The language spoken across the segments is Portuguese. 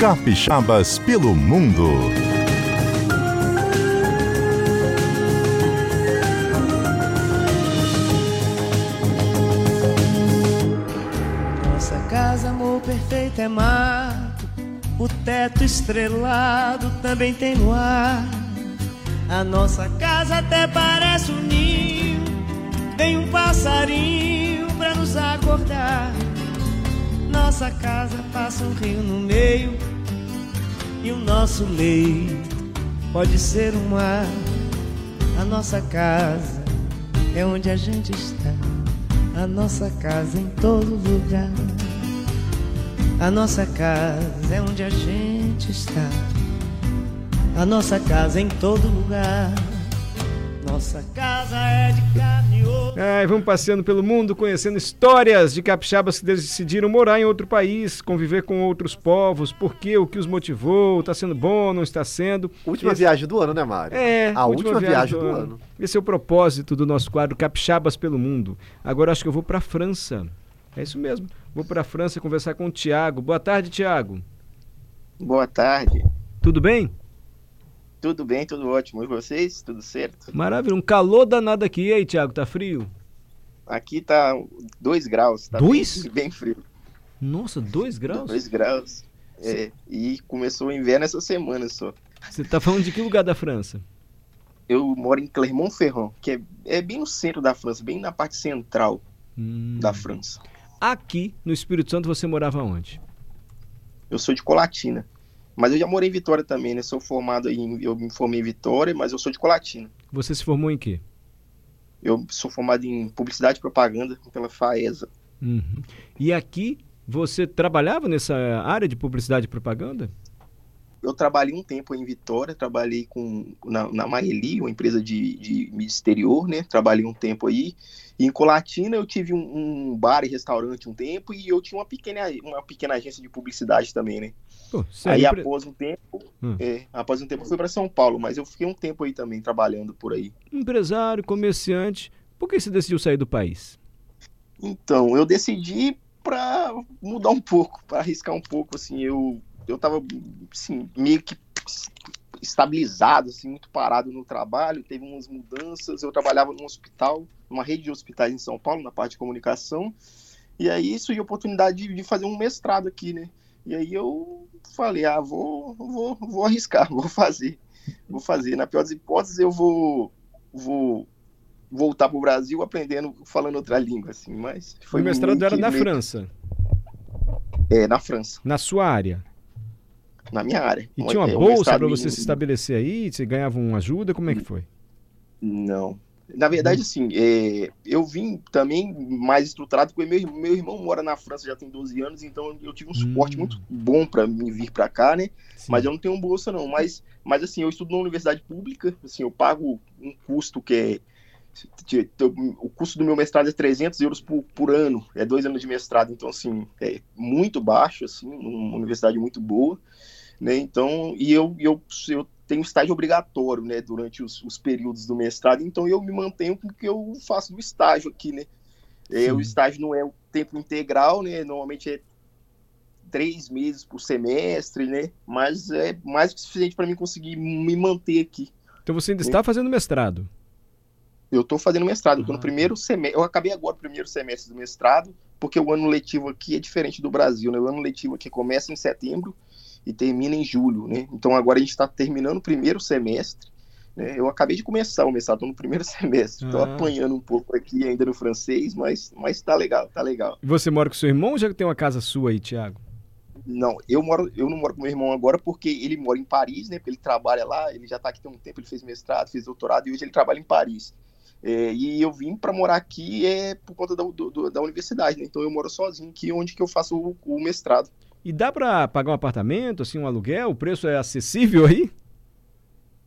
Capixabas pelo mundo. Nossa casa, amor perfeito, é mato. O teto estrelado também tem luar. A nossa casa até parece um ninho. Tem um passarinho pra nos acordar. Nossa casa passa um rio no meio. E o nosso leito pode ser um mar. A nossa casa é onde a gente está. A nossa casa em todo lugar. A nossa casa é onde a gente está. A nossa casa em todo lugar. Nossa casa é de carne e. Ai, vamos passeando pelo mundo, conhecendo histórias de capixabas que decidiram morar em outro país, conviver com outros povos, por quê, o que os motivou, está sendo bom, não está sendo. Última Esse- viagem do ano, né, Mário? É, a última, viagem do, ano. Esse é o propósito do nosso quadro Capixabas pelo Mundo. Agora acho que eu vou para a França. É isso mesmo. Vou para a França conversar com o Tiago. Boa tarde, Tiago. Boa tarde. Tudo bem? Tudo bem, tudo ótimo. E vocês? Tudo certo? Maravilha. Um calor danado aqui. E aí, Tiago, tá frio? Aqui tá 2 graus. Tá Dois? Bem, bem frio. Nossa, dois graus? 2 graus. É, e começou o inverno essa semana só. Você tá falando de que lugar da França? Eu moro em Clermont-Ferrand, que é, é bem no centro da França, bem na parte central Hum. da França. Aqui no Espírito Santo você morava onde? Eu sou de Colatina. Mas eu já morei em Vitória também, né? Sou formado em. Eu me formei em Vitória, mas eu sou de Colatina. Você se formou em quê? Eu sou formado em publicidade e propaganda pela FAESA. Uhum. E aqui você trabalhava nessa área de publicidade e propaganda? Eu trabalhei um tempo em Vitória, trabalhei com na, na Maeli, uma empresa de, de mídia exterior, né? Trabalhei um tempo aí. E em Colatina eu tive um, um bar e restaurante um tempo e eu tinha uma pequena, uma pequena agência de publicidade também, né? Pô, aí é empre- após um tempo, Hum. é, após um tempo eu fui para São Paulo, mas eu fiquei um tempo aí também trabalhando por aí. empresário, comerciante. Por que você decidiu sair do país? Então, eu decidi para mudar um pouco, para arriscar um pouco, assim, eu eu tava assim, meio que estabilizado, assim, muito parado no trabalho, teve umas mudanças, eu trabalhava num hospital, numa rede de hospitais em São Paulo, na parte de comunicação, e aí surgiu a oportunidade de, de fazer um mestrado aqui, né? E aí eu falei, ah, vou, vou, vou arriscar, vou fazer, vou fazer. Na pior das hipóteses, eu vou, vou voltar pro Brasil aprendendo, falando outra língua, assim, mas... o mestrado era na meio- França, É, na França, na sua área. Na minha área. E tinha uma É, o bolsa para em- você se estabelecer aí? Você ganhava uma ajuda? Como é que foi? Não. Na verdade, assim, é, eu vim também mais estruturado, porque meu, meu irmão mora na França já tem 12 anos, então eu tive um suporte Hum. muito bom para me vir para cá, né? Sim. Mas eu não tenho bolsa, não. Mas, mas assim, eu estudo numa universidade pública, assim, eu pago um custo que é. O custo do meu mestrado é 300 euros por, por ano, é dois anos de mestrado, então, assim, é muito baixo, assim, uma universidade muito boa, né? Então, e eu, eu, eu tenho estágio obrigatório, né, durante os, os períodos do mestrado, então eu me mantenho com o que eu faço do estágio aqui, né? É, o estágio não é o tempo integral, né? Normalmente é três meses por semestre, né? Mas é mais que suficiente para mim conseguir me manter aqui. Então você ainda está fazendo mestrado. Eu estou fazendo mestrado, eu Ah, no primeiro semestre. Eu acabei agora o primeiro semestre do mestrado, porque o ano letivo aqui é diferente do Brasil, né? O ano letivo aqui começa em setembro e termina em julho, né? Então agora a gente está terminando o primeiro semestre. Né? Eu acabei de começar o mestrado, no primeiro semestre. Estou Ah. apanhando um pouco aqui ainda no francês, mas, mas tá legal, tá legal. E você mora com seu irmão ou já tem uma casa sua aí, Tiago? Não, eu moro, eu não moro com meu irmão agora porque ele mora em Paris, né? Porque ele trabalha lá, ele já tá aqui tem um tempo, ele fez mestrado, fez doutorado e hoje ele trabalha em Paris. É, e eu vim para morar aqui é por conta da, do- do- da universidade, né? Então eu moro sozinho aqui, onde que eu faço o, o mestrado. E dá para pagar um apartamento, assim, um aluguel? O preço é acessível aí?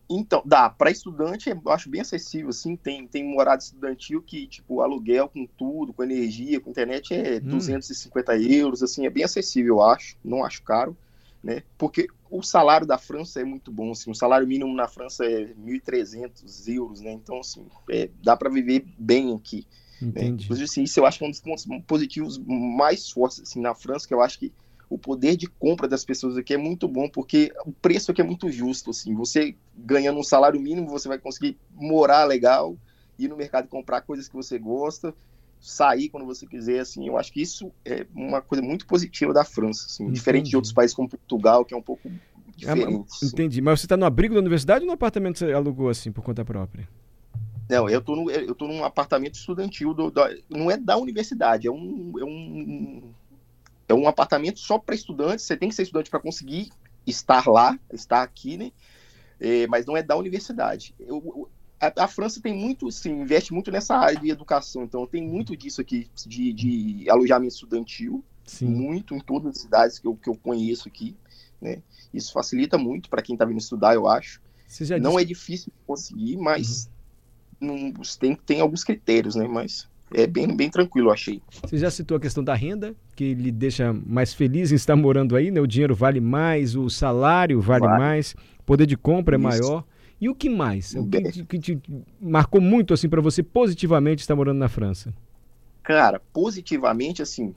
Então, dá, para estudante eu acho bem acessível, assim, tem, tem morada estudantil que, tipo, aluguel com tudo, com energia, com internet é Hum. 250 euros, assim, é bem acessível, eu acho, não acho caro, né, porque o salário da França é muito bom, assim, o salário mínimo na França é 1.300 euros, né, então, assim, é, dá para viver bem aqui, né? Inclusive, assim, isso eu acho que é um dos pontos positivos mais fortes, assim, na França, que eu acho que o poder de compra das pessoas aqui é muito bom, porque o preço aqui é muito justo, assim, você ganhando um salário mínimo, você vai conseguir morar legal, ir no mercado comprar coisas que você gosta, sair quando você quiser, assim, eu acho que isso é uma coisa muito positiva da França, assim, diferente de outros países como Portugal, que é um pouco diferente. Ah, entendi, mas você está no abrigo da universidade ou no apartamento que você alugou, assim, por conta própria? Não, eu tô, no, eu tô num apartamento estudantil, do, do, não é da universidade, é um, é um, é um apartamento só para estudantes, você tem que ser estudante para conseguir estar lá, estar aqui, né? É, mas não é da universidade. Eu, a, a, França tem muito, sim, investe muito nessa área de educação, então tem muito disso aqui, de, de alojamento estudantil, sim. muito em todas as cidades que eu, que eu conheço aqui, né? Isso facilita muito para quem está vindo estudar, eu acho. não disse... é difícil conseguir, mas uhum. não, tem, tem alguns critérios, né? Mas é bem, bem tranquilo, eu achei. Você já citou a questão da renda, que lhe deixa mais feliz em estar morando aí, né? O dinheiro vale mais, o salário vale, vale. mais, o poder de compra é Isso. maior. E o que mais? O que, que te marcou muito assim para você positivamente estar morando na França? Cara, positivamente assim,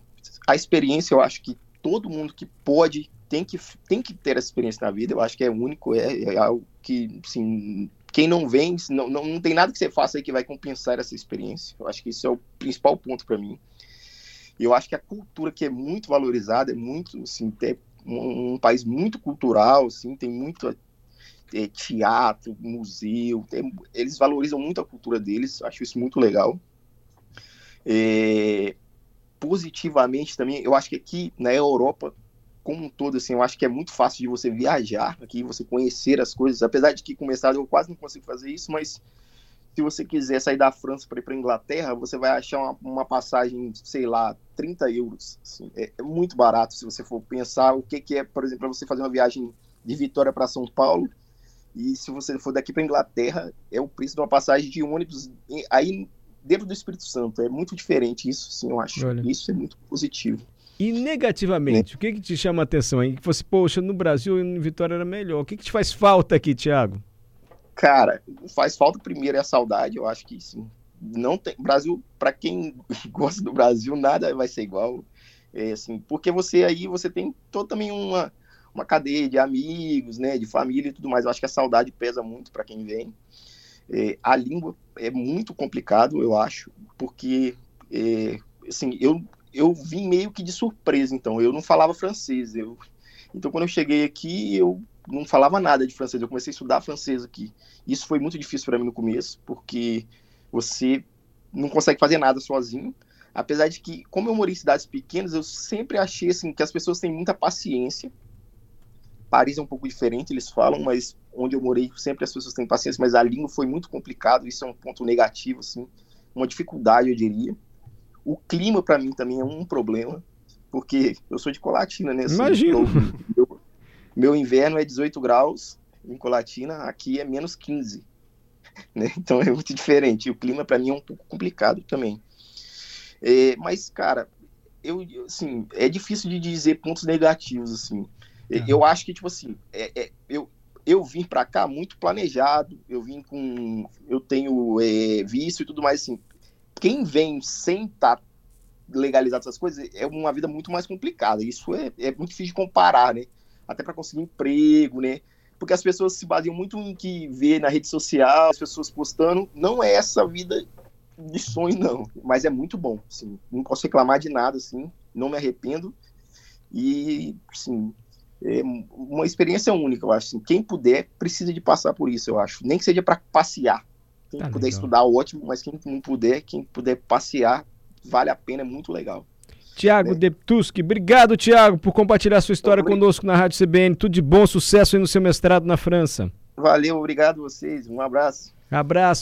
a experiência eu acho que todo mundo que pode tem que, tem que ter essa experiência na vida. Eu acho que é único, é, é algo que, assim, quem não vem, não, não, não tem nada que você faça aí que vai compensar essa experiência. Eu acho que isso é o principal ponto para mim. E eu acho que a cultura que é muito valorizada, é muito, assim, é um, um país muito cultural, assim, tem muito teatro, museu, tem, eles valorizam muito a cultura deles, acho isso muito legal. É, positivamente também, eu acho que aqui na Europa, como um todo, assim, eu acho que é muito fácil de você viajar aqui, você conhecer as coisas, apesar de que começar eu quase não consigo fazer isso, mas se você quiser sair da França para ir para Inglaterra, você vai achar uma, uma, passagem, sei lá, 30 euros. Assim, é, é, muito barato se você for pensar o que, que é, por exemplo, para você fazer uma viagem de Vitória para São Paulo, e se você for daqui para Inglaterra, é o preço de uma passagem de ônibus aí dentro do Espírito Santo. É muito diferente isso, sim, eu acho. Olha. Isso é muito positivo. E negativamente, é. o que, que te chama a atenção aí? Que fosse, poxa, no Brasil em Vitória era melhor. O que, que te faz falta aqui, Thiago? Cara, faz falta primeiro é a saudade, eu acho que sim. Não tem Brasil, para quem gosta do Brasil, nada vai ser igual. É, assim, porque você aí você tem todo também uma uma cadeia de amigos, né, de família e tudo mais. Eu acho que a saudade pesa muito para quem vem. É, a língua é muito complicado, eu acho, porque é, assim, eu, eu vim meio que de surpresa, então eu não falava francês. Eu, então quando eu cheguei aqui, eu não falava nada de francês. Eu comecei a estudar francês aqui. Isso foi muito difícil para mim no começo, porque você não consegue fazer nada sozinho. Apesar de que, como eu morei em cidades pequenas, eu sempre achei assim, que as pessoas têm muita paciência Paris é um pouco diferente, eles falam, mas onde eu morei sempre as pessoas têm paciência, mas a língua foi muito complicado, isso é um ponto negativo, assim, uma dificuldade, eu diria. O clima, para mim, também é um problema, porque eu sou de Colatina, né? Assim, Imagina! Então, meu, meu, inverno é 18 graus em Colatina, aqui é menos 15. Né? Então é muito diferente. E o clima, para mim, é um pouco complicado também. É, mas, cara, eu, assim, é difícil de dizer pontos negativos, assim. Uhum. Eu acho que, tipo assim, é, é, eu, eu vim para cá muito planejado, eu vim com. Eu tenho é, vício e tudo mais, assim. Quem vem sem estar tá legalizado essas coisas é uma vida muito mais complicada. Isso é, é muito difícil de comparar, né? Até para conseguir emprego, né? Porque as pessoas se baseiam muito em que vê na rede social, as pessoas postando. Não é essa vida de sonho, não. Mas é muito bom, assim. Não posso reclamar de nada, assim. Não me arrependo. E, sim, é uma experiência única, eu acho. Assim. Quem puder, precisa de passar por isso, eu acho. Nem que seja para passear. Quem tá puder legal. estudar, ótimo, mas quem não puder, quem puder passear, vale a pena, é muito legal. Tiago né? Deptuski, obrigado, Tiago, por compartilhar sua história obrigado. conosco na Rádio CBN. Tudo de bom, sucesso aí no seu mestrado na França. Valeu, obrigado a vocês. Um abraço. Abraço.